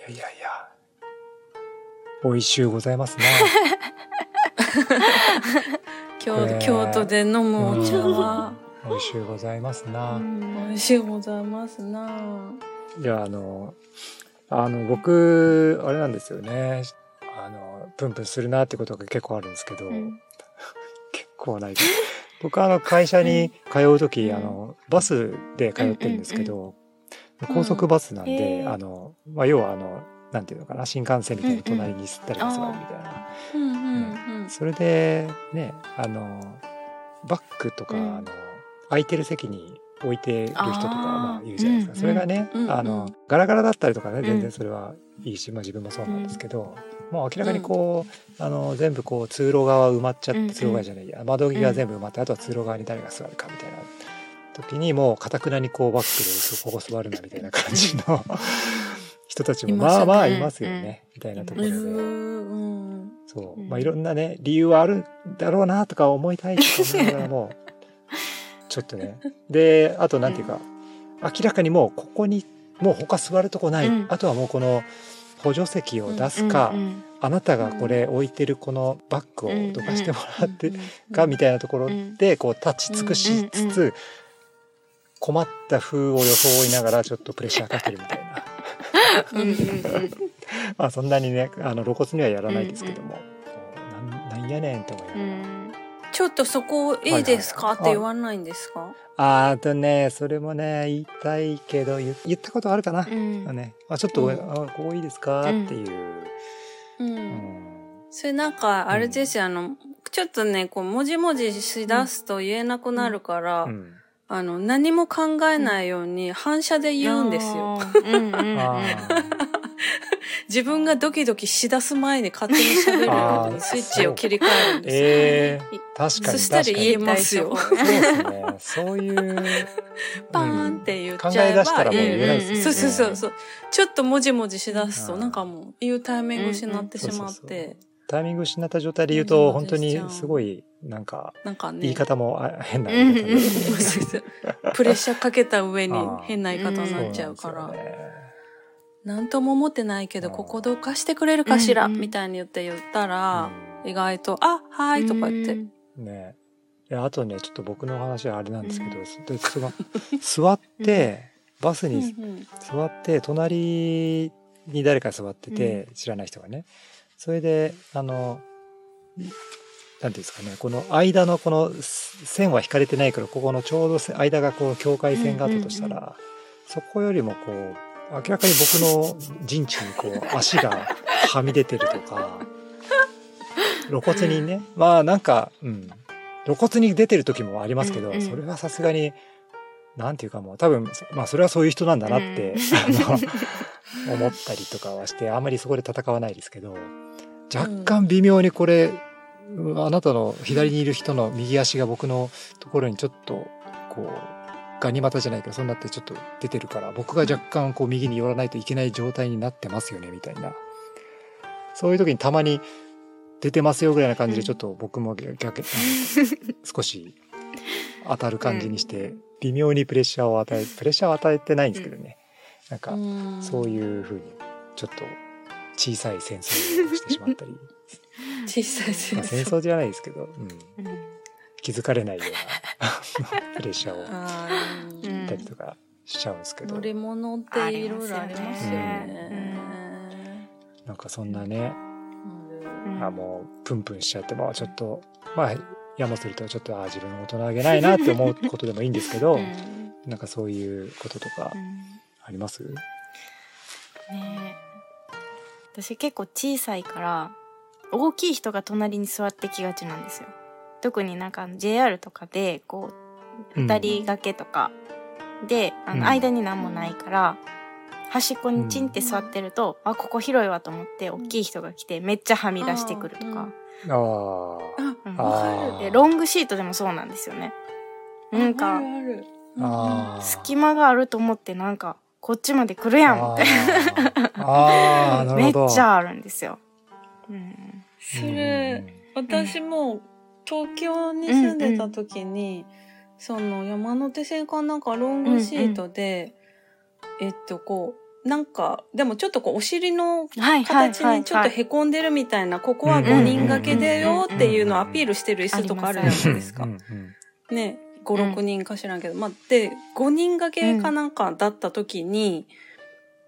やいやいや。美味しゅうございますな。京えー京都で飲むお茶は、美味しゅうございますな。美味しいございますな。いや、あの、あの、僕、あれなんですよね。あの、プンプンするなってことが結構あるんですけど、うん結構ないけど。僕、あの、会社に通うとき、うんあの、バスで通ってるんですけど、高速バスなんで、あの、まあ、要は、あの、なんていうのかな、新幹線みたいな隣に吸ったりとか座るみたいな。うん。うんうん。それで、ね、あの、バッグとか、うん。あの、空いてる席に置いてる人とか、まあ、いるじゃないですか。うんそれがね、うんあの、ガラガラだったりとかね、ん。全然それはいいし、まあ自分もそうなんですけど、もう明らかにこう、あの、全部こう、通路側埋まっちゃって、うん。通路側じゃないや、窓際全部埋まって、あとは通路側に誰が座るかみたいな時に、もう、かたくなにこう、バッグで、そここ座るなみたいな感じの 人たちも、いまあまあいますよね、みたいなところで。そう。うん。まあいろんなね、理由はあるんだろうなとか思いたいとか思いながらも、ちょっとね。で、あとなんていうか、明らかにもうここに、もう他座るとこない。うん。あとはもうこの補助席を出すか、あなたがこれ置いてるこのバッグをどかしてもらってうんかみたいなところうんで、こう立ち尽くしつつ、困った風を装いながらちょっとプレッシャーかけるみたいな。うんうんうん まあそんなにね、あの露骨にはやらないですけども、なんなんやねんって思いながら。うんちょっとそこいいですかはいはいって言わないんですか？あーとね、それもね、言いたいけど、言言ったことあるかな。うんね、あちょっと、うんあここいいですか、うんっていう。う。うんん。それなんか、あれですよ、あの、ちょっとね、こう、もじもじしだすと言えなくなるから、うんあの、何も考えないように反射で言うんですよ。。自分がドキドキしだす前に勝手に喋るよあーうにスイッチを切り替えるんーですよ。えー、確かにそしたら確かに。言えますよ。そうですね。そういう。パーンって言っちゃ考ええば、出したらもう言えないですよね。そうそうそうそう。ちょっともじもじしだすと、うんなんかもう言うタイミング失ってしまっうんうんそうそうて、タイミング失った状態で言うと、本当にすごい、なんか、なんかね。言い方もあ変なプレッシャーかけた上に変な言い方になっちゃうから、んとも思ってないけど、うんここどかしてくれるかしら、みたいに言って言ったら、うん。意外と、あ、はーいとか言って、ね。いやあとねちょっと僕の話はあれなんですけど、でその座ってバスにうん座って隣に誰か座ってて、知らない人がねそれであのなんていうんですかねこの間のこの線は引かれてないからここのちょうどせ間がこう境界線があったとしたら、そこよりもこう明らかに僕の陣地にこう足がはみ出てるとか露骨にねまあなんか、うん、露骨に出てる時もありますけど、うんうんそれはさすがになんていうかもう多分まあそれはそういう人なんだなって、あの思ったりとかはしてあんまりそこで戦わないですけど若干微妙にこれ、あなたの左にいる人の右足が僕のところにちょっとこうガニ股じゃないけどそうなってちょっと出てるから僕が若干こう右に寄らないといけない状態になってますよねみたいな。そういう時にたまに出てますよぐらいな感じでちょっと僕も逆 少し当たる感じにして微妙にプレッシャーを与えプレッシャーを与えてないんですけどね。なんかうんそういうふうにちょっと小さい戦争をしてしまったり、小さい戦まあ、戦争。争じゃないですけど、うん、うん。気づかれないような プレッシャーをたりとかしちゃうんですけど、乗り物っていろいろありますようね。なんかそんなね、うん。あもうプンプンしちゃってまあちょっとまあやもするとちょっとあ自分大人げないなって思うことでもいいんですけど、うん。なんかそういうこととかうんあります、ねえ私結構小さいから大きい人が隣に座ってきがちなんですよ。特になんか JR とかでこううん二人掛けとかで、あうん。の間に何もないから端っこにチンって座ってると、あここ広いわと思って大きい人が来てめっちゃはみ出してくるとか、あああ、うん。わかる。でロングシートでもそうなんですよね。なんかあるある。あー。隙間があると思ってなんかこっちまで来るやん。みたいなめっちゃあるんですよ。うん、それ、私も東京に住んでた時に、うん、その山手線かなんかロングシートで、うんうん、えっとこうなんかでもちょっとこうお尻の形にちょっとへこんでるみたいな、ここは5人掛けでよっていうのをアピールしてる椅子とかあるじゃないですか。ね。56、人か知らんけど、まあで5人掛けかなんかだった時に、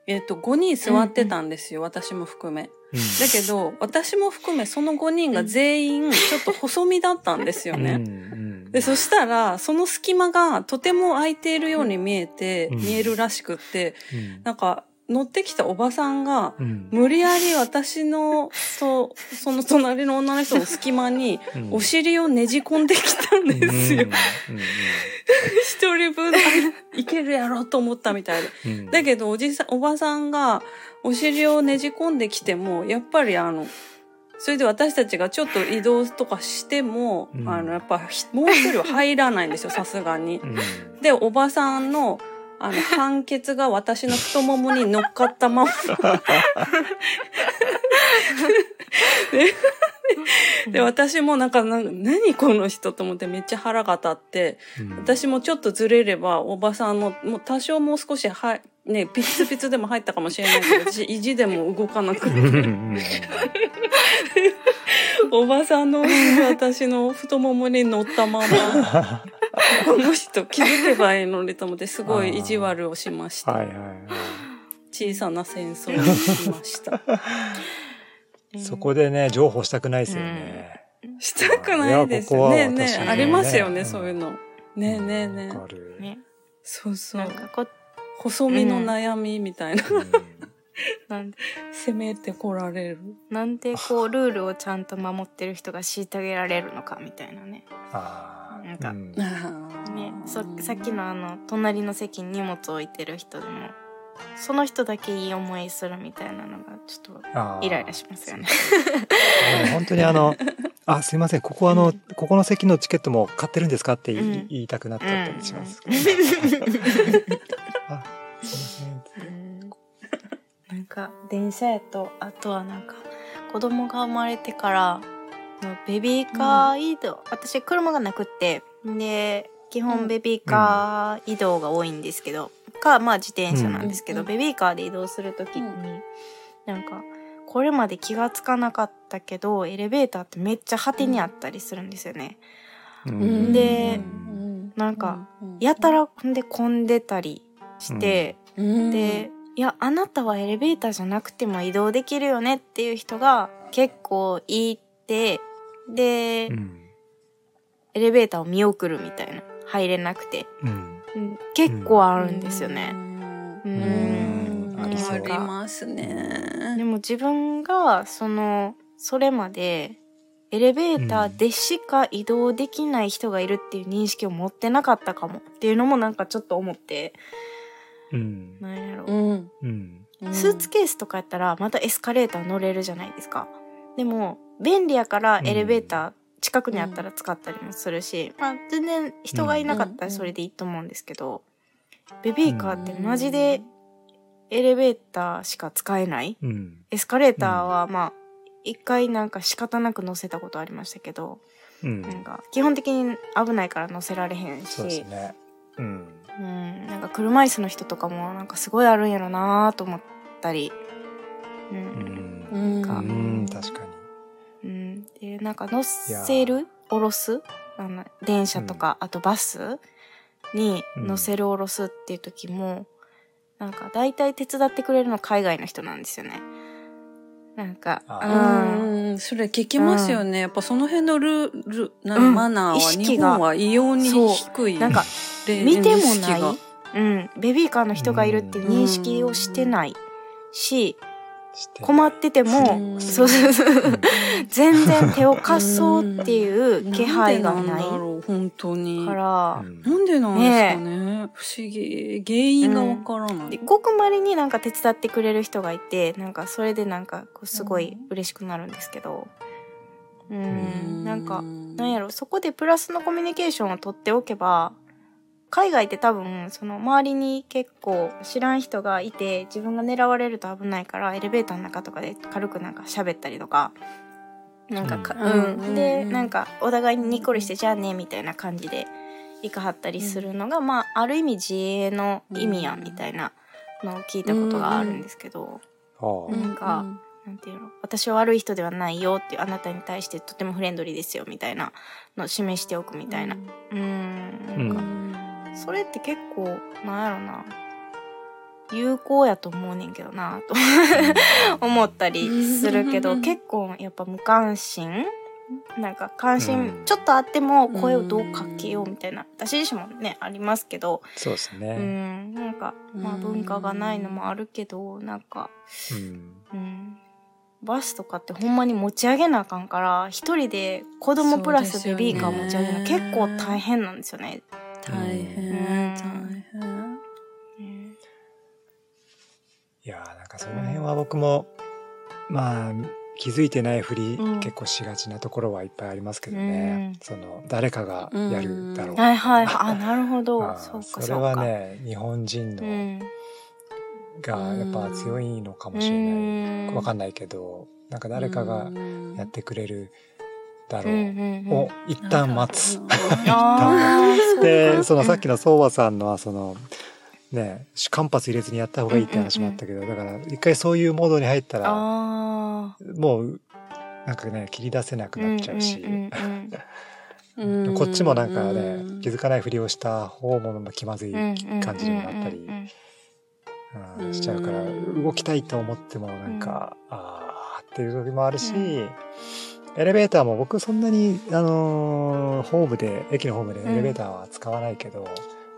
うん、えっと5人座ってたんですよ、私も含め。だけど私も含めその5人が全員ちょっと細身だったんですよね。でそしたらその隙間がとても空いているように見えて、見えるらしくって、なんか乗ってきたおばさんが、うん。無理やり私の、と、その隣の女の人の隙間に、うん。お尻をねじ込んできたんですよ。一人分、あいけるやろと思ったみたいで。うんうん。だけど、おじさん、おばさんが、お尻をねじ込んできても、やっぱりあの、それで私たちがちょっと移動とかしても、うん。あの、やっぱ、ひもう一人は入らないんですよ、さすがに。うん。で、おばさんの、あの、判決が私の太ももに乗っかったまま。で で、私もなんか、何この人と思ってめっちゃ腹が立って、うん。私もちょっとずれれば、おばさんの、もう多少もう少しは、ね、ピツピツでも入ったかもしれないけど、私、意地でも動かなくて、うん。おばさんの私の太ももに乗ったまま、この人気づけばいいのにと思って、すごい意地悪をしました。はいはいは小さな戦争をしました。い。そこでね、情報したくないですよね。したくないですよね。ね私ありますよね、うんそういうの。ねえねえねえわかる。ね。そうそうなん。かこ、細身の悩みみたいな。うん なんで、攻めてこられる。なんでこう、ルールをちゃんと守ってる人が虐げられるのかみたいなね。あーなんか。うん。ね、そさっきのあの隣の席に荷物置いてる人でもその人だけいい思いするみたいなのがちょっとイライラしますよね。本当にあの、あ、すいません、ここあの、ここの席のチケットも買ってるんですかって言い,、うん。言いたくなっちゃったりします。あ、すいません。うん。なんか電車やとあとはなんか子供が生まれてからのベビーカー移動、私車がなくって。で基本ベビーカー移動が多いんですけど、かまあ自転車なんですけど、うん。ベビーカーで移動する時に、うん。なんかこれまで気がつかなかったけどエレベーターってめっちゃ果てにあったりするんですよね。うん。でうん。なんか、うん。やたらほんで混んでたりして、うん。で、いや、あなたはエレベーターじゃなくても移動できるよねっていう人が結構いて、で、うんエレベーターを見送るみたいな。入れなくて。うんうん結構あるんですよね。うんうんありそうありますね。でも自分が、その、それまで、エレベーターでしか移動できない人がいるっていう認識を持ってなかったかもっていうのもなんかちょっと思って、うんなんやろ。うん。うんスーツケースとかやったらまたエスカレーター乗れるじゃないですか。でも便利やからエレベーター近くにあったら使ったりもするし、まあ全然人がいなかったらそれでいいと思うんですけど、ベビーカーってマジでエレベーターしか使えない？うん。エスカレーターはまあ一回なんか仕方なく乗せたことありましたけど、うん。なんか基本的に危ないから乗せられへんそうですし、ね。うん。うん、なんか車椅子の人とかもなんかすごいあるんやろなと思ったり、う、うん。うんか。うん。確かに。うん、でなんか乗せる降ろす？あの電車とか、あとバスに乗せる降ろすっていう時も、なんか大体手伝ってくれるの海外の人なんですよね。なんか、あうん。うん、それ聞きますよね。やっぱその辺のルール、なうん。マナーは日が本は異様に低い。なんか例見てもない、うん、ベビーカーの人がいるっていう認識をしてないし、して困ってても、うんそうそうそう。全然手を貸そうっていう気配がなんでないなんだろう、本当に。から、うん。なんでなんですかね。不思議。原因がわからない。でごくまれになんか手伝ってくれる人がいてなんかそれでなんかこうすごい嬉しくなるんですけど。うん。うん。なんかなんやろ。そこでプラスのコミュニケーションを取っておけば海外って多分その周りに結構知らん人がいて自分が狙われると危ないからエレベーターの中とかで軽くなんか喋ったりとかなんかか、うん。うん。うん。うん。でなんかお互いにニッコリしてじゃあねみたいな感じで行かはったりするのが、まあある意味自衛の意味やんみたいなのを聞いたことがあるんですけど、はあなんかなんていうの私は悪い人ではないよっていうあなたに対してとてもフレンドリーですよみたいなのを示しておくみたいな。うーん。なんかそれって結構なんやろな。有効やと思うねんけどなと 思ったりするけど結構やっぱ無関心？なんか関心、うん。ちょっとあっても声をどうかけようみたいな私自身もねありますけど、うそうですね。ん。なんかまあうん。文化がないのもあるけどなんかうん。うん。バスとかってほんまに持ち上げなあかんから一人で子供プラスベビーカー持ち上げるの結構大変なんですよね。大変、うん大変。うんいやーなんかその辺は僕もまあ気づいてないふり、うん結構しがちなところはいっぱいありますけどね、うんその誰かがやるだろう、はいはいはい。あ、なるほあど。ーそうかそれ。はね日本人のうん。がやっぱ強いのかもしれない、うんわかんないけどなんか誰かがやってくれるだろう、を一旦待つ。でそのさっきの相馬さんのはそのね間髪入れずにやった方がいいって話もあったけど、だから一回そういうモードに入ったらあもうなんかね切り出せなくーなっちゃうし、こっちもなんかね、うん気づかないふりをした方も気まずい感じにもなったりしちゃうからうん動きたいと思ってもなんか、あーっていう時もあるし、エレベーターも僕そんなに、あのーホームで駅のホームでエレベーターは使わないけど、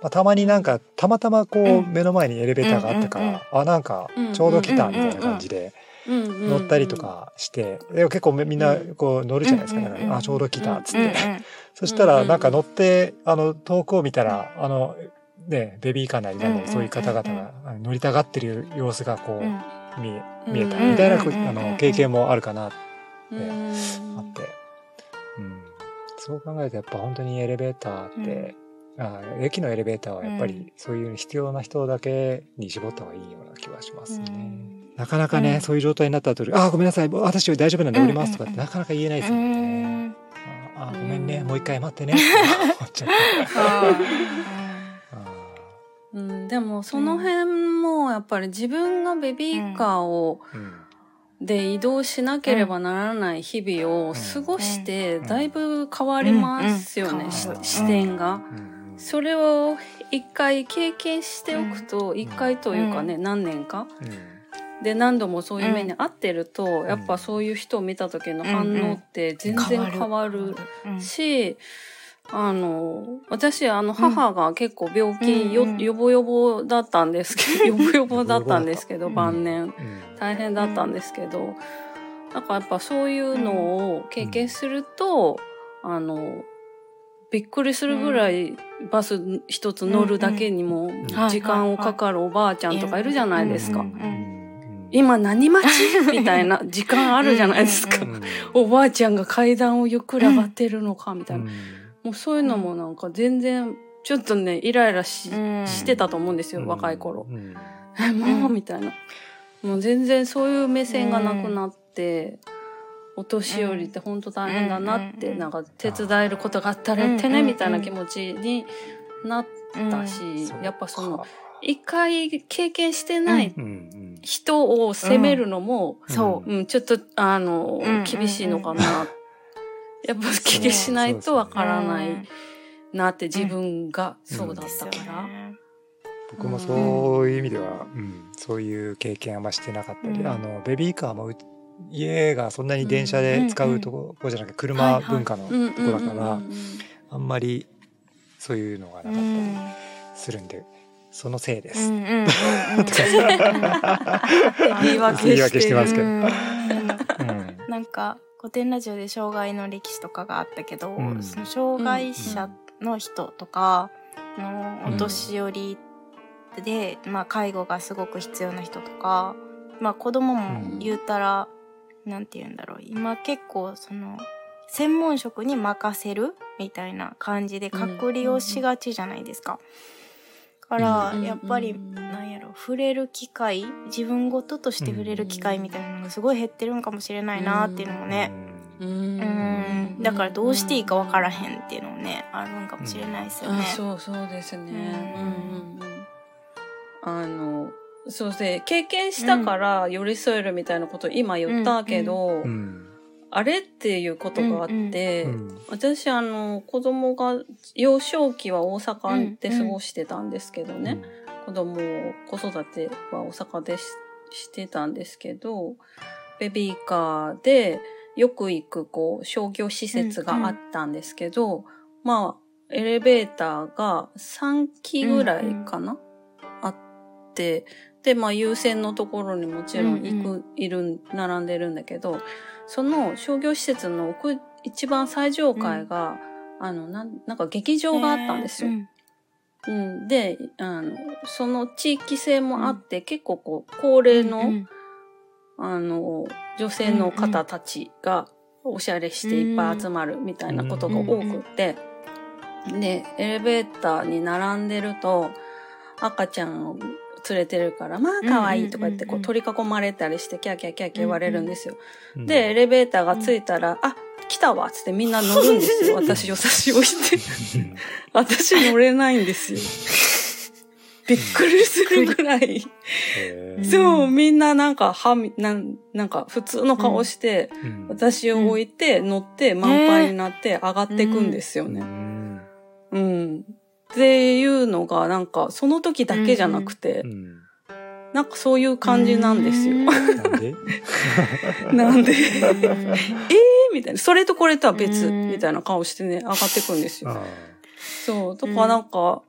まあ、たまになんかたまたまこう、うん。目の前にエレベーターがあったから、うんうんあなんかちょうど来たみたいな感じで乗ったりとかして、で結構みんなこう乗るじゃないですか、だからあちょうど来たっつって、うんうんそしたらうんなんか乗ってあの遠くを見たらあのねベビーカーなりなんなりそういう方々が乗りたがってる様子がこう、うん。見え見えたうんみたいなあの経験もあるかなってうん。あって、うん、そう考えるとやっぱ本当にエレベーターって、あ駅のエレベーターはやっぱうん。りそういう必要な人だけに絞った方がいいような気はしますね。うん。なかなかね、うん。そういう状態になった後で「あごめんなさい。私大丈夫なんで降ります」とかっうん。てなかなか言えないですようね。ん。ああごめんね。うん。もう一回待ってね。って思っちゃった。ああうん。でもその辺もやっぱり自分がベビーカーをーうんで移動しなければならない日々を過ごしてん。だいぶ変わりますようん。うん。視点が。うん。それを一回経験しておくと一回というかね何年か？うん。で何度もそういう目に遭ってるとやっぱそういう人を見た時の反応って全然変わるうん。し、あの、私、あの、母が結構病気よ、よぼよぼだったんですけど、よぼよぼだったんですけど、うん晩年。うん。大変だったんですけど、なんかやっぱそういうのを経験すると、あの、びっくりするぐらいバス一つ乗るだけにもん。時間をかかるおばあちゃんとかいるじゃないですか。今何待ち？みたいな時間あるじゃないですか。おばあちゃんが階段をゆっくり上がってるのかみたいな。うんもうそういうのもなんか全然、ちょっとね、イライラし,、うん。してたと思うんですよ、若い頃。うん。え、もう、みたいな。もう全然そういう目線がなくなって、お年寄りって本当大変だなって、うん。なんか手伝えることがあったらやってね、うんみたいな気持ちになったし、やっぱそのか、一回経験してない人を責めるのも、そう。ん、ちょっと、あの、うん。厳しいのかな。やっぱ経験しないとわからない。なって自分がそうだったから。僕もそういう意味では、うん、そういう経験あんましてなかったり、うん。あのベビーカーもう家がそんなに電車で使うところじゃなくて車文化のところだからあんまりそういうのがなかったりするんでそのせいです。言い訳言い訳してますけど。なんか古典ラジオで障害の歴史とかがあったけど、うん。その障害者の人とかのお年寄りで、まあ、介護がすごく必要な人とか、まあ、子供も言うたら、なんて言うんだろう。今結構その専門職に任せるみたいな感じで隔離をしがちじゃないですか。だからうん。やっぱりうんろ触れる機会自分事として触れる機会みたいなのがすごい減ってるんかもしれないなっていうのもね、うん。うん、だからどうしていいか分からへんっていうのもねあるんかもしれないですよね。あそうそうですね。うん。うんうんあのそうで、経験したから寄り添えるみたいなこと今言ったけど、うん。あれっていうことがあって、うん私あの、子供が幼少期は大阪で過ごしてたんですけどね、子供を子育ては大阪でししてたんですけど、ベビーカーでよく行くこう商業施設があったんですけど、まあ、エレベーターが3機ぐらいかな、あって、で、まあ優先のところにもちろん行く、うんいる、並んでるんだけど、その商業施設の奥、一番最上階が、あの、なん、なんか劇場があったんですよ。うんうん、で、あの、その地域性もあって、結構こう、高齢の、うんあの、女性の方たちがおしゃれしていっぱい集まるみたいなことが多くって、で、エレベーターに並んでると、赤ちゃんを連れてるから、まあ可愛いとか言ってこううんうん取り囲まれたりしてキャーキャーキャーキャー言われるんですよ。うんで、エレベーターが着いたら、あ、来たわっつってみんな乗るんですよ。私を差し置いて。う ん私乗れないんですよ。びっくりするぐらい。そう、みんななんか、はみ、なん、なんか普通の顔して、うん私を置いて、乗って、満杯になって上がっていくんですようね。んうん。っていうのが、なんか、その時だけじゃなくてう、んなんかそういう感じなんですよ。なんでなんで、えうんーみたいな。それとこれとは別、うん。みたいな顔してね、上がってくんですよ。あそう。だからなんか、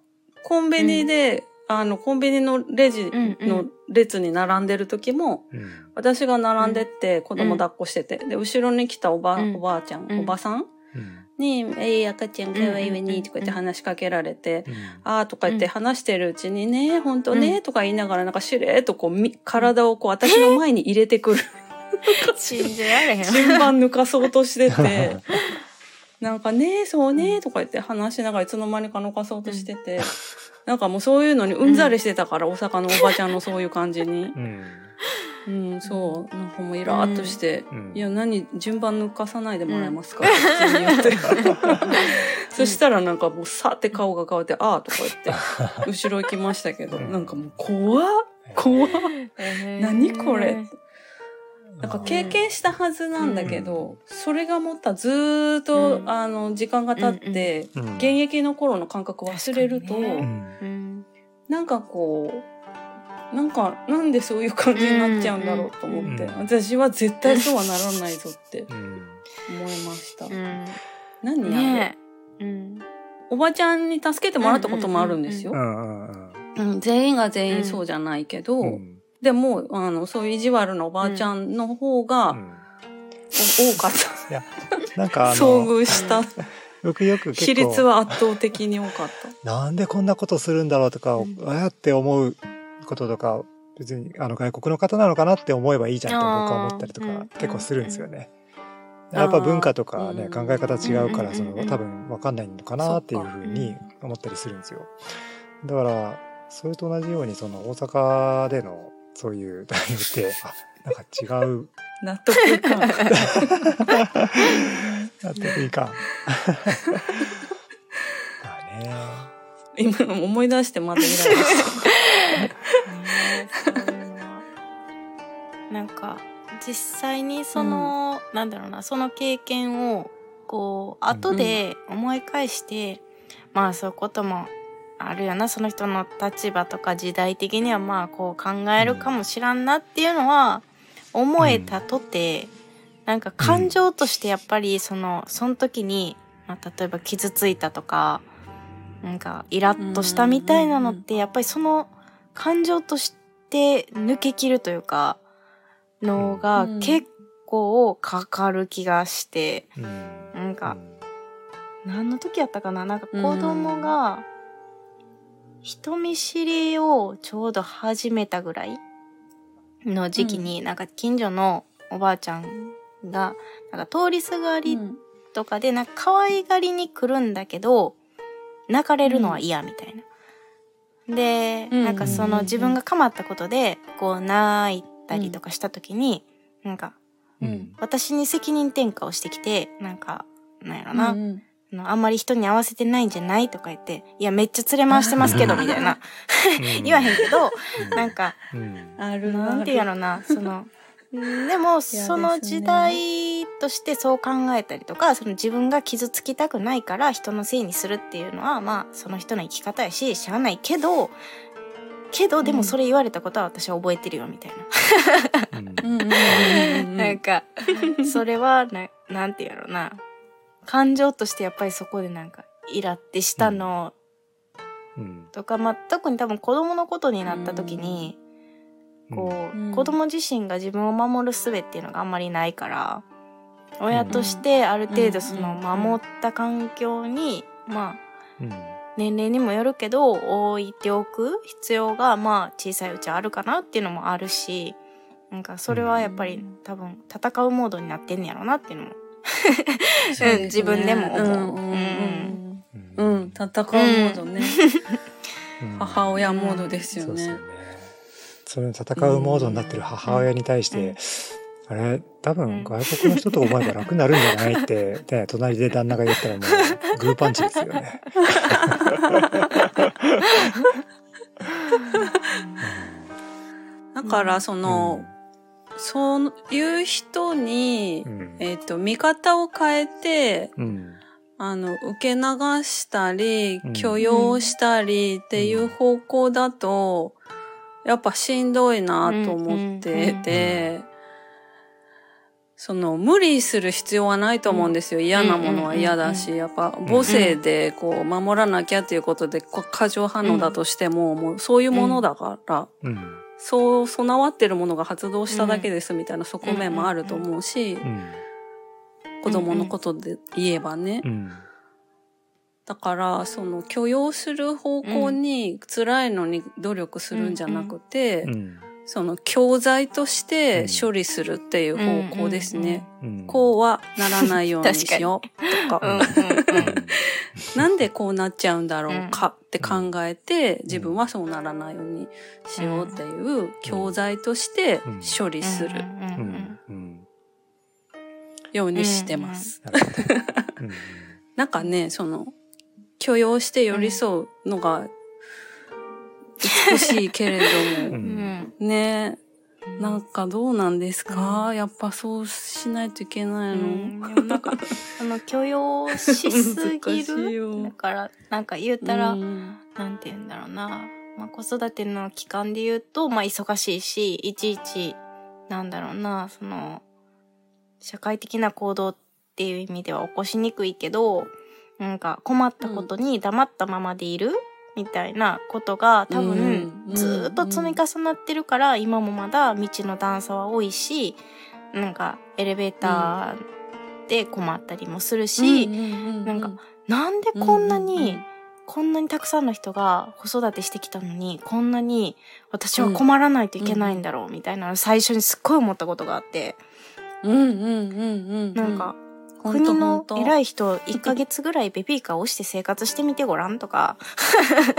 コンビニで、あの、コンビニのレジの列に並んでる時も、ーうん。私が並んでって子供抱っこしてて、で、後ろに来たおば、うん。おばあちゃん、うん。おばさん？うん。に、えい、赤ちゃんかわいいわうん。に、とか言って話しかけられて、うんあーとか言ってうん。話してるうちにね、ほんとね、うん。とか言いながら、なんかしれーっとこう、み体をこう、私の前に入れてくる。信じられへん。順番抜かそうとしてて、なんかね、そうね、とか言って話しながらいつの間にか抜かそうとしてて、なんかもうそういうのにうんざりしてたから、大阪のおばちゃんのそういう感じに。うん。うん、そう。なんかもうイラーっとして、うん。いや、何、順番抜かさないでもらえますか、って普通に言って。そしたらなんかもうさって顔が変わって、ああとか言って、後ろ行きましたけど、うん。なんかもう怖っ。怖っ。何これ？なんか経験したはずなんだけど、それがもったずーっと、うん。あの、時間が経って、うん現役の頃の感覚忘れると、ね。なんかこう、なんか、なんでそういう感じになっちゃうんだろうと思って、うん。私は絶対そうはならないぞってうん思いました。うん。何やねえ。うん。おばちゃんに助けてもらったこともあるんですよ。うんうんうんうん。全員が全員そうじゃないけど、うんでも、あの、そういう意地悪なおばあちゃんの方が、うん。お多かった。いやなんかあ遭の遇した。僕 よく比率は圧倒的に多かった。なんでこんなことするんだろうとか、うん。ああやって思うこととか別にあの外国の方なのかなって思えばいいじゃんって僕は思ったりとか結構するんですよね。やっぱ文化とかね考え方違うからうんその多分分かんないのかなっていうふうに思ったりするんですよ。だからそれと同じようにその大阪でのそういう対応ってあなんか違う納得いかん。納得いかん。まあね。今の思い出してまたイライラしてねそういうのはなんか実際にその、なんだろうなその経験をこう後で思い返して、まあそういうこともあるよなその人の立場とか時代的にはまあこう考えるかもしらんなっていうのは思えたとて、なんか感情としてやっぱりそのその時に、まあ、例えば傷ついたとかなんかイラッとしたみたいなのってやっぱりその感情として抜けきるというかのがうん結構かかる気がして、うん。なんか何の時やったかななんか子供が人見知りをちょうど始めたぐらいの時期に、なんか近所のおばあちゃんがなんか通りすがりとかでなんか可愛がりに来るんだけど泣かれるのは嫌みたいな。で、うん。なんかその自分が構ったことでこう泣いたりとかした時に、なんかうん私に責任転嫁をしてきてなんかなんやろな、うんあのあんまり人に合わせてないんじゃないとか言って、いや、めっちゃ連れ回してますけど、みたいな。言わへんけど、なんか、うん。あるなんていうのな、その、うん。でも、その時代としてそう考えたりとか、その自分が傷つきたくないから人のせいにするっていうのは、まあ、その人の生き方やし、しゃあないけど、けど、でもそれ言われたことは私は覚えてるよ、みたいな。なんか、それはな、なんていうのな、感情としてやっぱりそこでなんか、イラってしたの。うん。とか、まあ、特に多分子供のことになった時に、こう、うん。子供自身が自分を守る術っていうのがあんまりないから、親としてある程度そのうん守った環境に、まあ、うん。年齢にもよるけど、置いておく必要が、まあ、小さいうちはあるかなっていうのもあるし、なんか、それはやっぱりうん。多分、戦うモードになってんねやろなっていうのも。そうん自分でも思う。うんうんうん。戦うモードね、うん。母親モードですよね。そうですよね。それに戦うモードになってる母親に対して、あれ、多分外国の人と思えば楽になるんじゃないって、ね、隣で旦那が言ったらもう、グーパンチですよね。だからその、そういう人に、うん。えっ、と見方を変えてうん。あの受け流したりうん。許容したりっていう方向だと、やっぱしんどいなと思ってて、その無理する必要はないと思うんですよ。嫌なものは嫌だし、やっぱ母性でこう守らなきゃっていうことで過剰反応だとしても、もうそういうものだから、うんそう備わってるものが発動しただけですみたいな側面もあると思うし、うん子供のことで言えばね。うん。だから、その許容する方向に辛いのに努力するんじゃなくて、うん。その教材として処理するっていう方向ですね。うんこうはならないようにしようとか。なんでこうなっちゃうんだろうかって考えて、自分はそうならないようにしようっていう教材として処理するようにしてます。なんかね、その、許容して寄り添うのが美しいけれどうも、うん。ん。ね、なんかどうなんですか、やっぱそうしないといけなういの？ん。でもなんか、あの、許容しすぎる？よ。だから、なんか言うたら、うん。なんて言うんだろうな。まあ、子育ての期間で言うと、まあ、忙しいし、いちいち、なんだろうな、その、社会的な行動っていう意味では起こしにくいけど、なんか困ったことに黙ったままでいる、みたいなことが多分、うんずーっと積み重なってるから、今もまだ道の段差は多いし、なんかエレベーターで困ったりもするし、なんか、なんでこんなに、こんなにたくさんの人が子育てしてきたのに、こんなに私は困らないといけないんだろう、みたいな最初にすっごい思ったことがあって、うんうんうんうん。なんか、国の偉い人、1ヶ月ぐらいベビーカーを押して生活してみてごらんとか、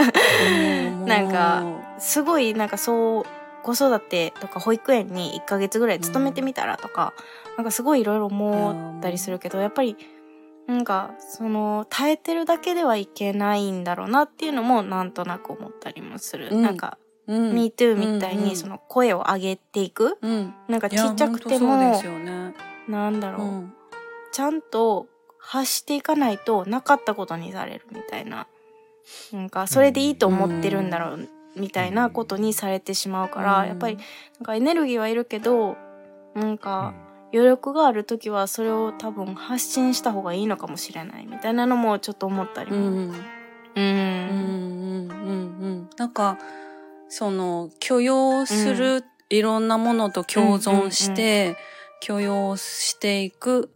なんか、すごいなんかそう、子育てとか保育園に1ヶ月ぐらい勤めてみたらとか、なんかすごいいろいろ思ったりするけど、やっぱり、なんか、その、耐えてるだけではいけないんだろうなっていうのもなんとなく思ったりもする。うん。なんか、うん、MeToo みたいうんうんにその声を上げていく。うん、なんかちっちゃくても。なんだろう、うんちゃんと発していかないとなかったことにされるみたいな。なんか、それでいいと思ってるんだろう、みたいなことにされてしまうから、うんやっぱり、なんかエネルギーはいるけど、なんか、余力がある時はそれを多分発信した方がいいのかもしれないみたいなのもちょっと思ったりも。うんうん。うんうんうんうんなんかその許容する、いろんなものと共存して、許容していく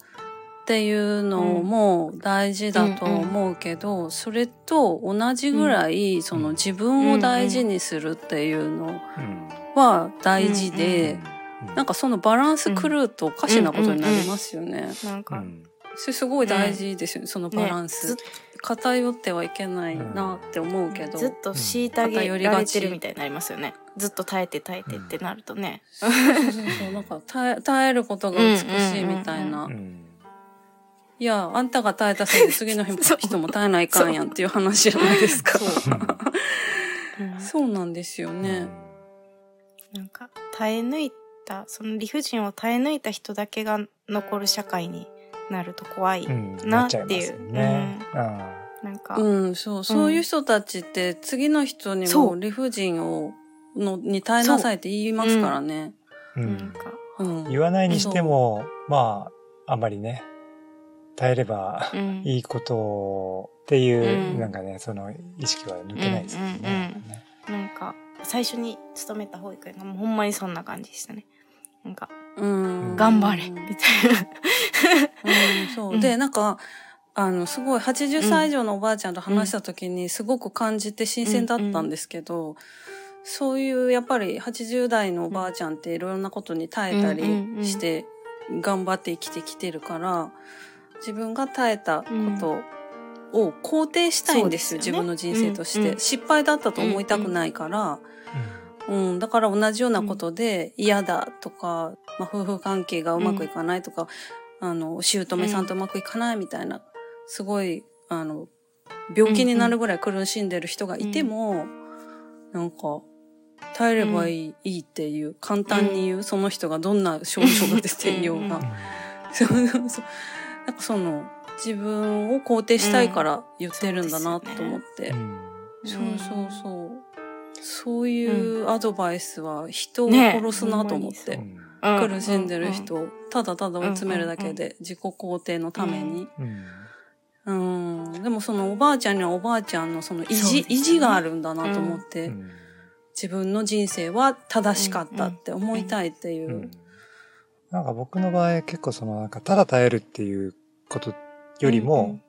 っていうのも大事だと思うけど、それと同じぐらい、その自分を大事にするっていうのうん。は大事で、うんなんかそのバランス狂うとおかしなことになりますよね。なんか、うん。それすごい大事ですよね、そのバランねス。ずっ。偏ってはいけないなって思うけど。ずっと虐げられてるみたいになりますよね。ずっと耐えて耐えてってなるとね。そうそうそうそう。なんか耐え耐えることが美しいみたいな。うんいや、あんたが耐えたせいで次の人も耐えないかんやんっていう話じゃないですか。うんそうなんですよね。なんか耐え抜いたその理不尽を耐え抜いた人だけが残る社会になると怖い、うん。なっていうなっちゃいますよね。なんか、うん、そう、そういう人たちって次の人にも理不尽を、の、に耐えなさいって言いますからね。うん。うなんんかうん。言わないにしても、まあ、あんまりね、耐えればうん。いいことっていう、うん。なんかね、その意識は抜けないですよね。なんか最初に勤めた保育園がもうほんまにそんな感じでしたね。なんかうん。頑張れうん。みたいな。うん、そう。う。ん。で、なんか、あの、すごい80歳以上のおばあちゃんと話した時にすごく感じて新鮮だったんですけど、そういうやっぱり80代のおばあちゃんっていろいろなことに耐えたうんうんうんりして頑張って生きてきてるから、自分が耐えたことを肯定したいんですよ、そうですよね。自分の人生として、うんうん。失敗だったと思いたくないから、うん、だから同じようなことで嫌だとか、まあ、夫婦関係がうまくいかないとか、あの、姑さんとうまくいかないみたいな、すごい、あの、病気になるぐらい苦しんでる人がいても、なんか、耐えればいい,、いいっていう、簡単に言う、その人がどんな症状が出ていようが。そうそうそう。なんかその、自分を肯定したいから言ってるんだなと思って。うんそうそうそう。そういうアドバイスは人をね殺すなと思って。うん。苦しんでる人をただただ追い詰めるだけで自己肯定のために。うん。うん。でもそのおばあちゃんにはおばあちゃんのその意地、ね。意地があるんだなと思って、うん。自分の人生は正しかったって思いたいっていう。うんなんか僕の場合結構そのなんかただ耐えるっていうことよりも、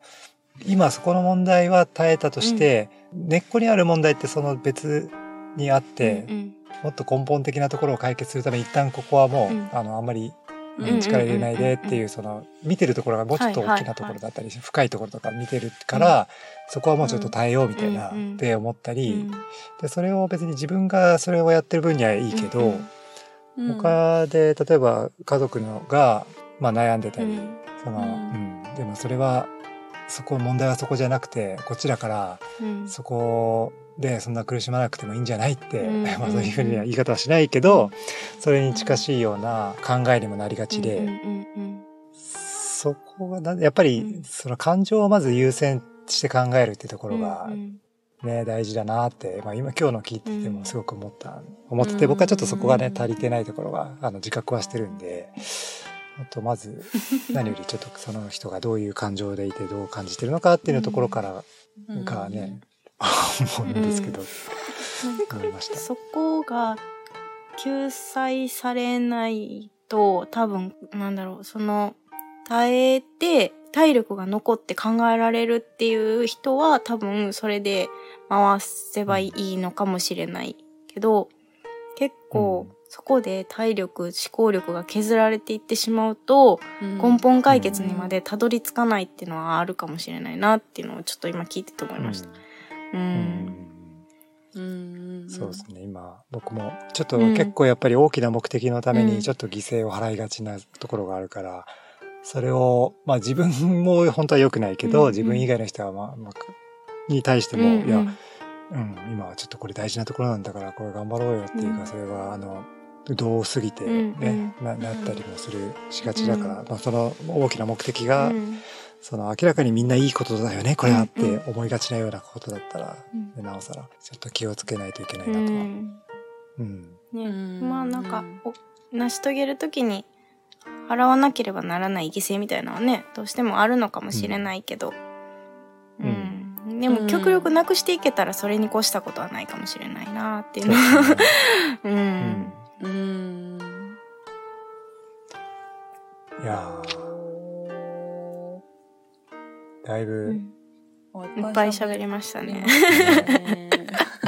今そこの問題は耐えたとして、根っこにある問題ってその別にあって、うんもっと根本的なところを解決するために一旦ここはもう、うん。あのあんまりうんうん力入れないでっていうその見てるところがもうちょっと大きなところだったり、深いところとか見てるから、そこはもうちょっと耐えようみたいな、うんうん。って思ったり、うんでそれを別に自分がそれをやってる分にはいいけど、うん。うん他で例えば家族のが、まあ、悩んでたり、うん。そのううん。でもそれはそこ問題はそこじゃなくてこっちだからうん。そこでそんな苦しまなくてもいいんじゃないって、うん。まあそういうふうには言い方はしないけどそれに近しいような考えにもなりがちで、そこがなやっぱりうん。その感情をまず優先して考えるってとこうんろがうんね、大事だなって、まあ、今今日の聞いててもすごく思った、思ってうんて僕はちょっとそこがね足りてないところがあの自覚はしてるんであとまず 何よりちょっとその人がどういう感情でいてどう感じてるのかっていうところからうん。がね、思うんですけど、思いました。そこが救済されないと多分なんだろうその耐えて体力が残って考えられるっていう人は多分それで回せばいいのかもしれないけど結構うんそこで体力思考力が削られていってしまうとうん。根本解決にまでたどり着かないっていうのはあるかもしれないなっていうのをちょっと今聞いてて思いました。ううん。ん。うん。そうですね。今僕もちょっとうん。結構やっぱり大きな目的のためうん。にちょっと犠牲を払いがちなところがあるからそれをまあ自分も本当は良くないけど、うん自分以外の人はまあ、まあ、に対しても、うんいや、うん、今はちょっとこれ大事なところなんだからこれ頑張ろうよっていうか、うん。それはあのどう過ぎてうんね、うん。ななったりもするしがちだから、うん。まあ、その大きな目的が、うん。その明らかにみんないいことだよねこれはっうんて思いがちなようなことだったら、うん。なおさらちょっと気をつけないといけないうなとうん。ね、うん。まあなんかお成し遂げるときに払わなければならない犠牲みたいなのはねどうしてもあるのかもしれないけど、ううん。んでも極力なくしていけたらそれに越したことはないかもしれないなっていうのは、ううん。ん。うん。いやー。だいぶ、うん。いっぱい喋りましたね。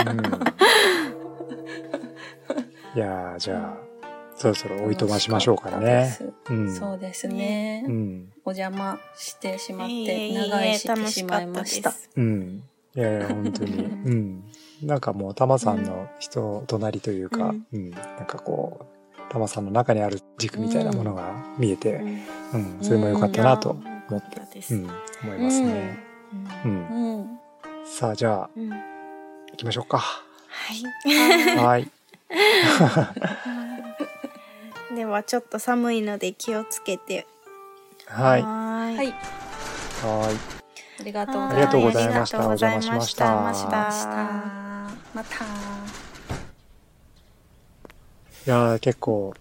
うん。いやーじゃあそろそろおいとましましょうかね。うんそうですね。うんお邪魔してしまって、長居してしまいました。うん。いやいや、本当に。うん。なんかもう、タマさんの人、隣というか、ううんん、なんかこう、タマさんの中にある軸みたいなものが見えて、うん、それも良かったなと思ってそうん、思いますね。う。うん。さあ、じゃあ、うん行きましょうか。はい。はい。ではちょっと寒いので気をつけて。はい。はーい。はい。はい。ありがとうはありがとうございましたありがとうございましたお邪魔しましたましたまた。いやー結構、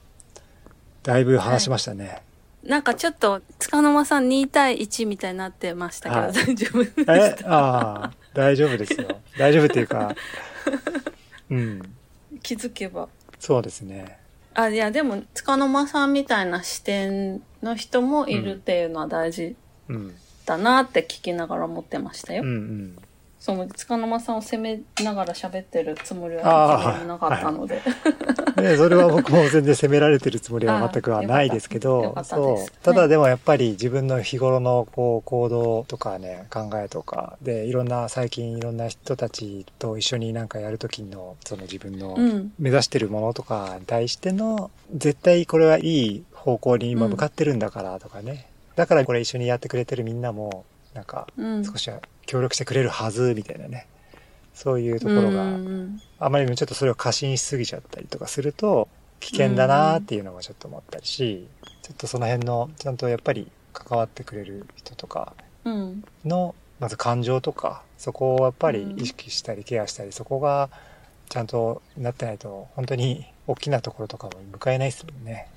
だいぶ話しましたね。なんかちょっと、塚沼さん2対1みたいになってましたけど、はい大丈夫でえ？し、ああ、大丈夫ですよ。大丈夫っていうか、うん、た気づけば。そうですね。あ、いや、でも、束の間さんみたいな視点の人もいるっていうのは大事、だなって聞きながら思ってましたよ。うん、うん。その、塚沼さんを責めながら喋ってるつもりはなかったので。ね、それは僕も全然責められてるつもりは全くはないですけあどそう。ただでもやっぱり自分の日頃のこう行動とかね、考えとか、で、いろんな、最近いろんな人たちと一緒になんかやるときの、その自分のうん。目指してるものとかに対しての、絶対これはいい方向に今向かってるんだからとかね。だからこれ一緒にやってくれてるみんなも、なんかうん。少しは協力してくれるはずみたいなね。そういうところうが、んあまりにもちょっとそれを過信しすぎちゃったりとかすると、危険だなっていうのもちょっと思ったりし、ちょっとその辺の、ちゃんとやっぱり関わってくれる人とかうん。の、まず感情とか、そこをやっぱり意識したりケアしたり、そこがちゃんとなってないと、本当に大きなところとかも迎えないですもんね。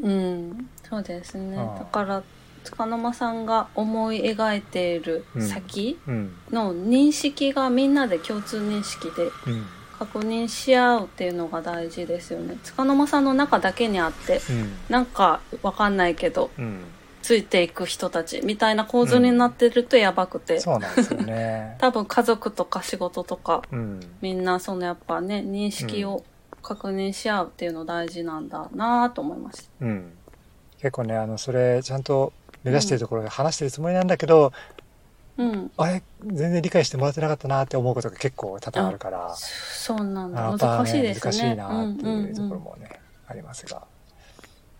うん。そうですね。だから、塚沼さんが思い描いている先うん。の認識がみんなで共通認識でうん。確認し合うっていうのが大事ですよね。塚沼さんの中だけにあって、うん。なんかわかんないけど、うん。ついていく人たちみたいな構図になってるとやばくて、そうなんですよね。多分家族とか仕事とか、うん。みんなそのやっぱね、認識を確認し合うっていうの大事なんだなと思いました。うん。結構ね、あの、それ、ちゃんと目指してるところで話してるつもりなんだけど、うん。あれ、全然理解してもらってなかったなって思うことが結構多々あるから、そうなんだ。やっぱ難しいですね。難しいなってうんいうところもね、ありますが。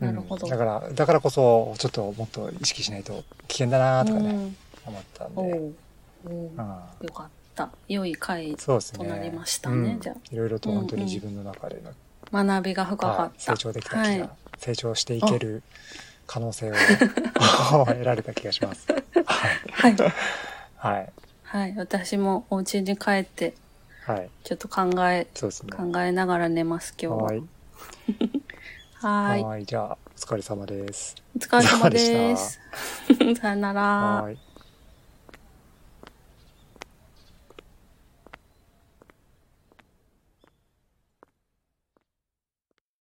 なるほどうんだから、だからこそ、ちょっともっと意識しないと危険だなとかね、うん思ったんおで。うんよかった。良い回。となりましたねうんじゃあいろいろと本当に自分の中での、学びが深かはいった。成長できた気が、はい成長していける可能性を 得られた気がします。はい。はい。はい。はい。私もお家に帰って、はい。ちょっと考え、そうですね。考えながら寝ます、今日は。はい。はーい。はい。じゃあ、お疲れ様です。お疲れ様です。さよなら。はい。